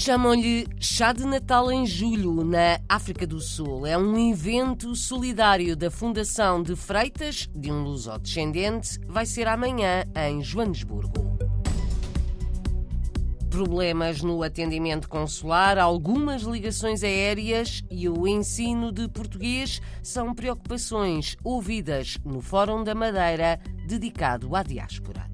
Chamam-lhe Chá de Natal em Julho, na África do Sul. É um evento solidário da Fundação de Freitas, de um luso-descendente. Vai ser amanhã em Joanesburgo. Problemas no atendimento consular, algumas ligações aéreas e o ensino de português são preocupações ouvidas no Fórum da Madeira dedicado à diáspora.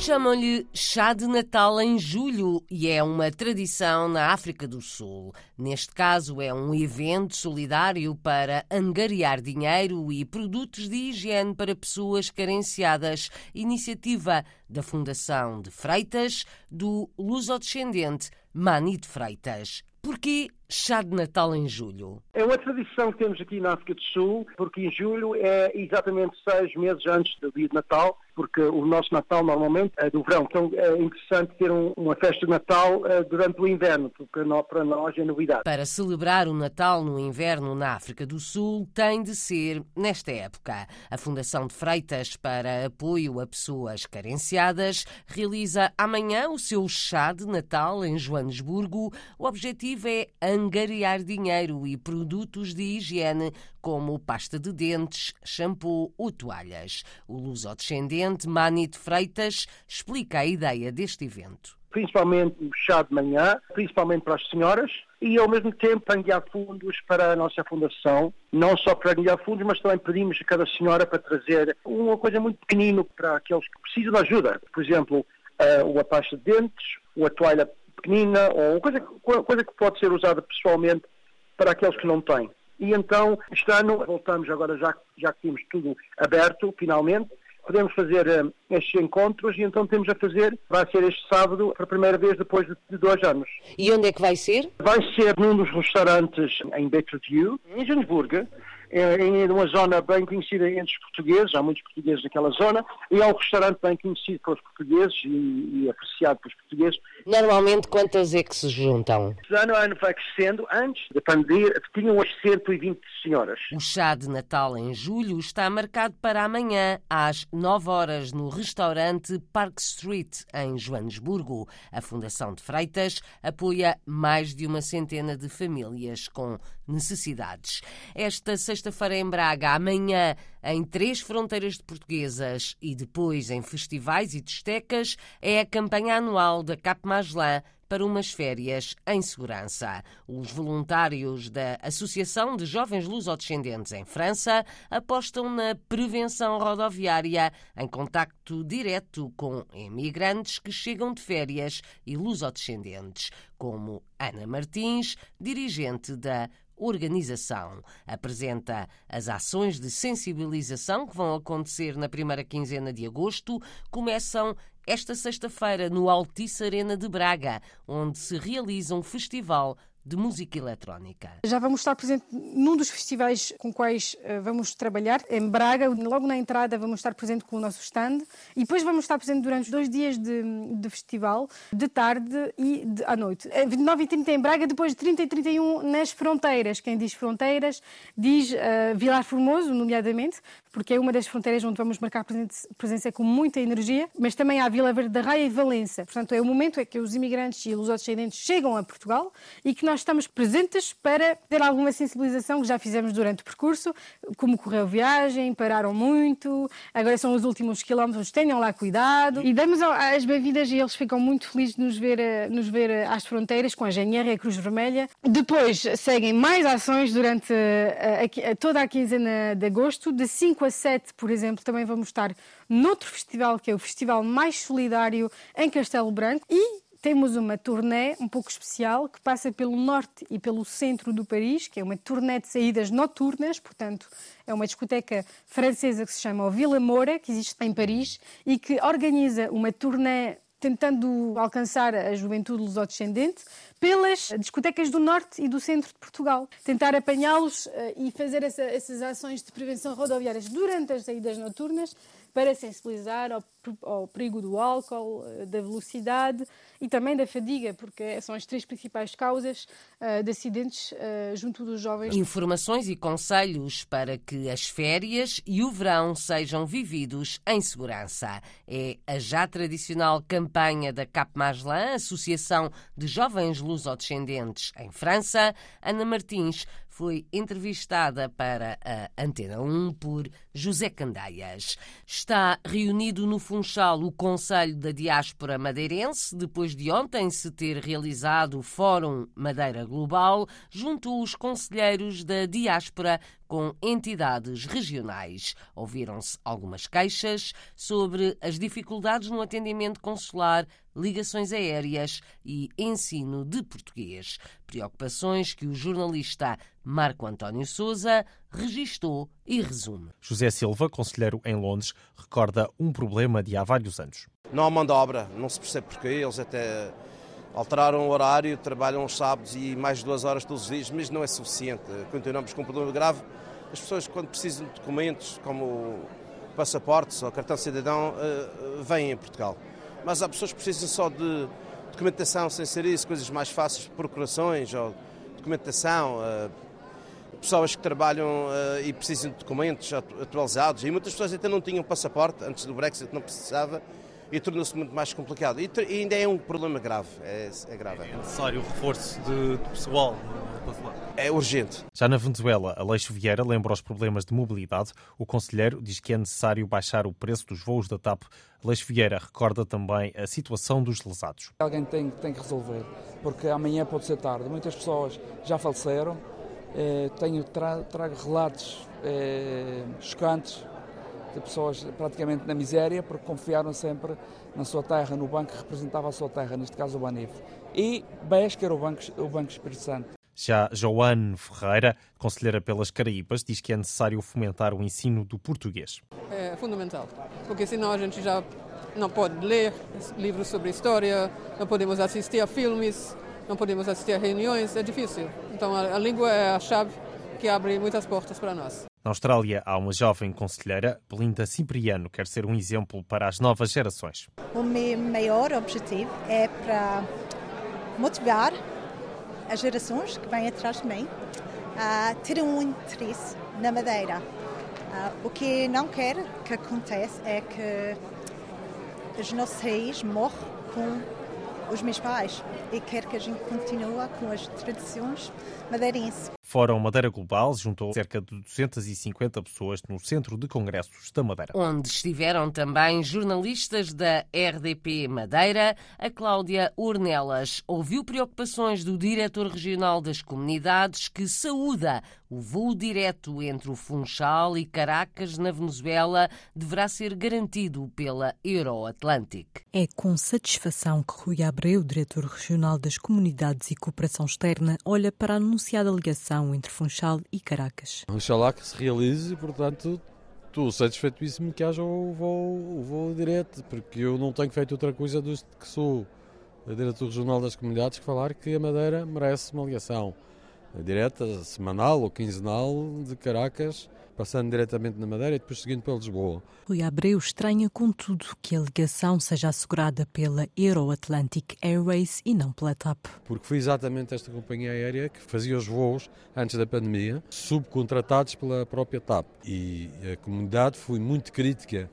Chamam-lhe chá de Natal em julho e é uma tradição na África do Sul. Neste caso, é um evento solidário para angariar dinheiro e produtos de higiene para pessoas carenciadas. Iniciativa da Fundação de Freitas, do lusodescendente Mani de Freitas. Porquê chá de Natal em julho? É uma tradição que temos aqui na África do Sul, porque em julho é exatamente seis meses antes do dia de Natal, porque o nosso Natal normalmente é do verão. Então é interessante ter um, uma festa de Natal uh, durante o inverno, porque para nós é novidade. Para celebrar o Natal no inverno na África do Sul, tem de ser nesta época. A Fundação de Freitas para Apoio a Pessoas Carenciadas realiza amanhã o seu chá de Natal em Joanesburgo. O objetivo é angariar dinheiro e produtos de higiene como pasta de dentes, shampoo ou toalhas. O luso-descendente Manito Freitas explica a ideia deste evento. Principalmente o chá de manhã, principalmente para as senhoras, e ao mesmo tempo angariar fundos para a nossa fundação, não só para angariar fundos, mas também pedimos a cada senhora para trazer uma coisa muito pequenina para aqueles que precisam de ajuda. Por exemplo, a pasta de dentes, a toalha pequenina, ou coisa, coisa que pode ser usada pessoalmente para aqueles que não têm. E então, este ano, voltamos agora, já, já que temos tudo aberto, finalmente, podemos fazer uh, estes encontros e então temos a fazer, vai ser este sábado, pela primeira vez depois de, de, dois anos. E onde é que vai ser? Vai ser num dos restaurantes em Betreview, em Joanesburgo, é, em uma zona bem conhecida entre os portugueses, há muitos portugueses naquela zona, e é um restaurante bem conhecido pelos portugueses e, e apreciado pelos portugueses. Normalmente, quantas é que se juntam? Ano a ano vai crescendo. Antes da pandemia, tinham as 120 senhoras. O chá de Natal em julho está marcado para amanhã, às 9 horas, no restaurante Park Street, em Joanesburgo. A Fundação de Freitas apoia mais de uma centena de famílias com necessidades. Esta sexta-feira em Braga, amanhã em três fronteiras de portuguesas e depois em festivais e destecas, é a campanha anual da Cap Magellan para umas férias em segurança. Os voluntários da Associação de Jovens Lusodescendentes em França apostam na prevenção rodoviária em contacto direto com imigrantes que chegam de férias e lusodescendentes, como Ana Martins, dirigente da organização. Apresenta as ações de sensibilização que vão acontecer na primeira quinzena de agosto. Começam esta sexta-feira no Altice Arena de Braga, onde se realiza um festival de música eletrónica. Já vamos estar presente num dos festivais com quais uh, vamos trabalhar, em Braga. Logo na entrada vamos estar presente com o nosso stand e depois vamos estar presente durante os dois dias de, de festival, de tarde e de, à noite. 29 é, e 30 em Braga, depois de 30 e 31 nas fronteiras. Quem diz fronteiras diz uh, Vilar Formoso, nomeadamente, porque é uma das fronteiras onde vamos marcar presença com muita energia, mas também há Vila Verde da Raia e Valença. Portanto, é o momento em que os imigrantes e os outros descendentes chegam a Portugal e que nós estamos presentes para ter alguma sensibilização que já fizemos durante o percurso, como correu a viagem, pararam muito, agora são os últimos quilómetros, tenham lá cuidado. E damos as bem-vindas e eles ficam muito felizes de nos ver, nos ver às fronteiras com a GNR e a Cruz Vermelha. Depois seguem mais ações durante a, a, toda a quinzena de agosto, de 5 a 7, por exemplo, também vamos estar noutro festival, que é o Festival Mais Solidário em Castelo Branco. E temos uma turnê um pouco especial que passa pelo norte e pelo centro do Paris, que é uma turnê de saídas noturnas, portanto, é uma discoteca francesa que se chama o Villa Moura, que existe em Paris, e que organiza uma turnê tentando alcançar a juventude lusodescendente pelas discotecas do norte e do centro de Portugal. Tentar apanhá-los uh, e fazer essa, essas ações de prevenção rodoviárias durante as saídas noturnas para sensibilizar ao, ao perigo do álcool, eh, da velocidade e também da fadiga, porque são as três principais causas uh, de acidentes uh, junto dos jovens. Informações e conselhos para que as férias e o verão sejam vividos em segurança. É a já tradicional campanha da Cap Associação de Jovens Lusodescendentes em França. Ana Martins foi entrevistada para a Antena 1 por José Candeias. Está reunido no Funchal o Conselho da Diáspora Madeirense, depois de ontem se ter realizado o Fórum Madeira Global, junto aos conselheiros da diáspora com entidades regionais. Ouviram-se algumas queixas sobre as dificuldades no atendimento consular, ligações aéreas e ensino de português. Preocupações que o jornalista Marco António Souza registou e resume. José Silva, conselheiro em Londres, recorda um problema de há vários anos. Não há mão de obra, não se percebe porquê, eles até alteraram o horário, trabalham os sábados e mais de duas horas todos os dias, mas não é suficiente. Continuamos com um problema grave as pessoas, quando precisam de documentos como passaportes ou cartão de cidadão, uh, vêm em Portugal. Mas há pessoas que precisam só de documentação sem ser isso, coisas mais fáceis, procurações ou documentação. Uh, pessoas que trabalham uh, e precisam de documentos atualizados. E muitas pessoas até não tinham passaporte antes do Brexit, não precisava e tornou-se muito mais complicado. E, e, ainda é um problema grave. É, é grave. É necessário o reforço de, de pessoal é urgente. Já na Venezuela, Aleixo Vieira lembra os problemas de mobilidade. O conselheiro diz que é necessário baixar o preço dos voos da TAP. Aleixo Vieira recorda também a situação dos lesados. Alguém tem, tem que resolver, porque amanhã pode ser tarde. Muitas pessoas já faleceram. Eh, tenho, tra, trago relatos eh, chocantes de pessoas praticamente na miséria, porque confiaram sempre na sua terra, no banco que representava a sua terra, neste caso o Banif. E BES, que era o Banco, o banco Espírito Santo. Já Joane Ferreira, conselheira pelas Caraíbas, diz que é necessário fomentar o ensino do português. É fundamental, porque senão a gente já não pode ler livros sobre história, não podemos assistir a filmes, não podemos assistir a reuniões, é difícil. Então a, a língua é a chave que abre muitas portas para nós. Na Austrália há uma jovem conselheira, Belinda Cipriano, quer ser um exemplo para as novas gerações. O meu maior objetivo é para motivar as gerações que vêm atrás de mim a ter um interesse na madeira. Uh, o que não quero que aconteça é que os nossos reis morram com os meus pais e quero que a gente continue com as tradições madeirenses. Fórum Madeira Global juntou cerca de 250 pessoas no Centro de Congressos da Madeira. Onde estiveram também jornalistas da RDP Madeira. A Cláudia Ornelas ouviu preocupações do diretor regional das comunidades que saúda o voo direto entre o Funchal e Caracas, na Venezuela, deverá ser garantido pela Euroatlantic. É com satisfação que Rui Abreu, diretor regional das comunidades e cooperação externa, olha para a anunciada ligação entre Funchal e Caracas. Oxalá que se realize e, portanto, estou satisfeitíssimo que haja o voo, o voo direto, porque eu não tenho feito outra coisa desde que sou diretor regional das comunidades que falar que a Madeira merece uma ligação direta, semanal ou quinzenal de Caracas passando diretamente na Madeira e depois seguindo para Lisboa. Rui Abreu estranha, contudo, que a ligação seja assegurada pela Euroatlantic Airways e não pela TAP. Porque foi exatamente esta companhia aérea que fazia os voos antes da pandemia, subcontratados pela própria TAP. E a comunidade foi muito crítica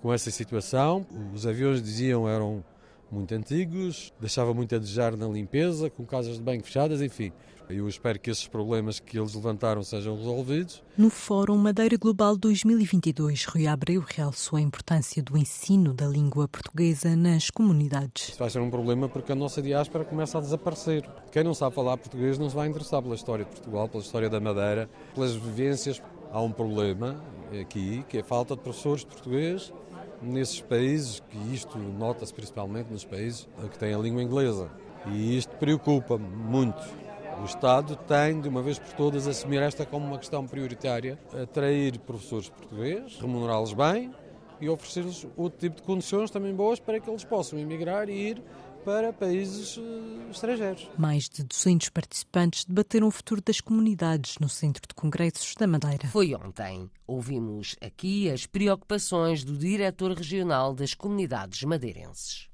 com essa situação. Os aviões diziam eram muito antigos, deixava muito a desejar na limpeza, com casas de banho fechadas, enfim. Eu espero que esses problemas que eles levantaram sejam resolvidos. No Fórum Madeira Global 2022, Rui Abreu realçou a importância do ensino da língua portuguesa nas comunidades. Isso vai ser um problema porque a nossa diáspora começa a desaparecer. Quem não sabe falar português não se vai interessar pela história de Portugal, pela história da Madeira, pelas vivências. Há um problema aqui, que é a falta de professores de português nesses países, que isto nota-se principalmente nos países que têm a língua inglesa. E isto preocupa muito. O Estado tem, de uma vez por todas, assumir esta como uma questão prioritária, atrair professores portugueses, remunerá-los bem e oferecer-lhes outro tipo de condições também boas para que eles possam emigrar e ir para países eh, estrangeiros. Mais de 200 participantes debateram o futuro das comunidades no Centro de Congressos da Madeira. Foi ontem. Ouvimos aqui as preocupações do diretor regional das comunidades madeirenses.